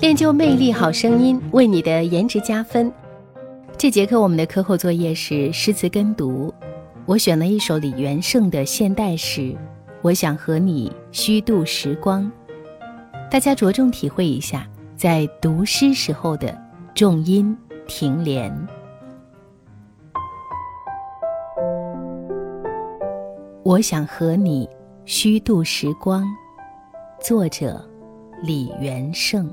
练就魅力好声音，为你的颜值加分。这节课我们的课后作业是诗词跟读，我选了一首李元盛的现代诗《我想和你虚度时光》，大家着重体会一下在读诗时候的重音停连。我想和你虚度时光，作者李元盛。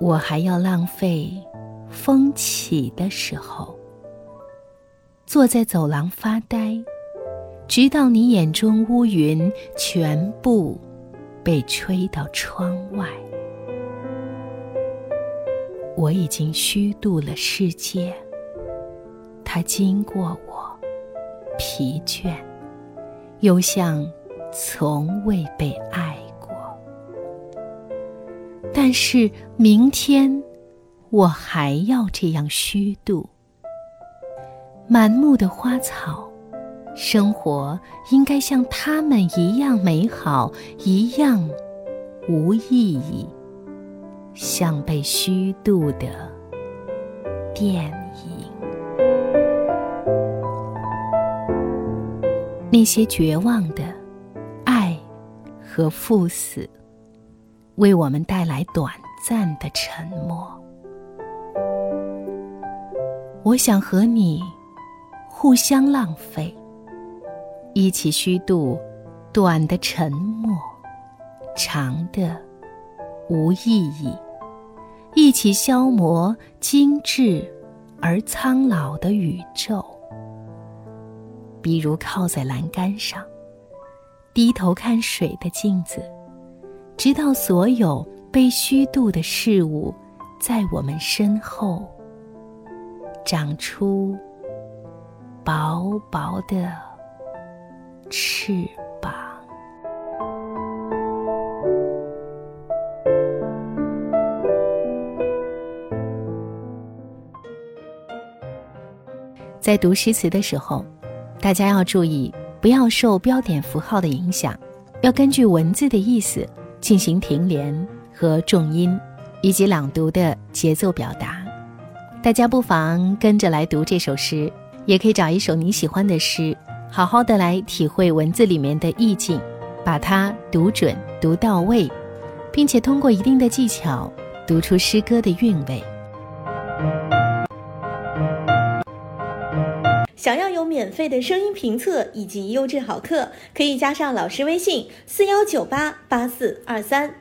我还要浪费风起的时候，坐在走廊发呆，直到你眼中乌云全部被吹到窗外。我已经虚度了世界，它经过我，疲倦，又像从未被爱。但是明天，我还要这样虚度。满目的花草，生活应该像他们一样美好，一样无意义，像被虚度的电影。那些绝望的爱和赴死。为我们带来短暂的沉默。我想和你互相浪费，一起虚度短的沉默，长的无意义；一起消磨精致而苍老的宇宙。比如靠在栏杆上，低头看水的镜子。直到所有被虚度的事物，在我们身后长出薄薄的翅膀。在读诗词的时候，大家要注意，不要受标点符号的影响，要根据文字的意思。进行停连和重音，以及朗读的节奏表达。大家不妨跟着来读这首诗，也可以找一首你喜欢的诗，好好的来体会文字里面的意境，把它读准、读到位，并且通过一定的技巧读出诗歌的韵味。想要有免费的声音评测以及优质好课，可以加上老师微信：四幺九八八四二三。